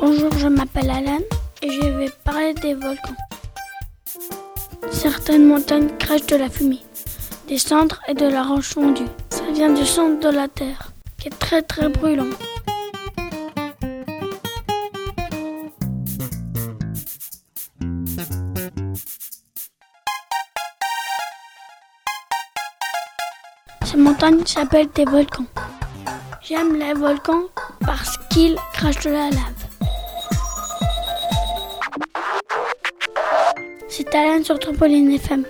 Bonjour, je m'appelle Alan et je vais parler des volcans. Certaines montagnes crachent de la fumée, des cendres et de la roche fondue. Ça vient du centre de la Terre, qui est très très brûlant. Ces montagnes s'appellent des volcans. J'aime les volcans parce qu'ils crachent de la lave. C'est Alan sur Trampoline FM.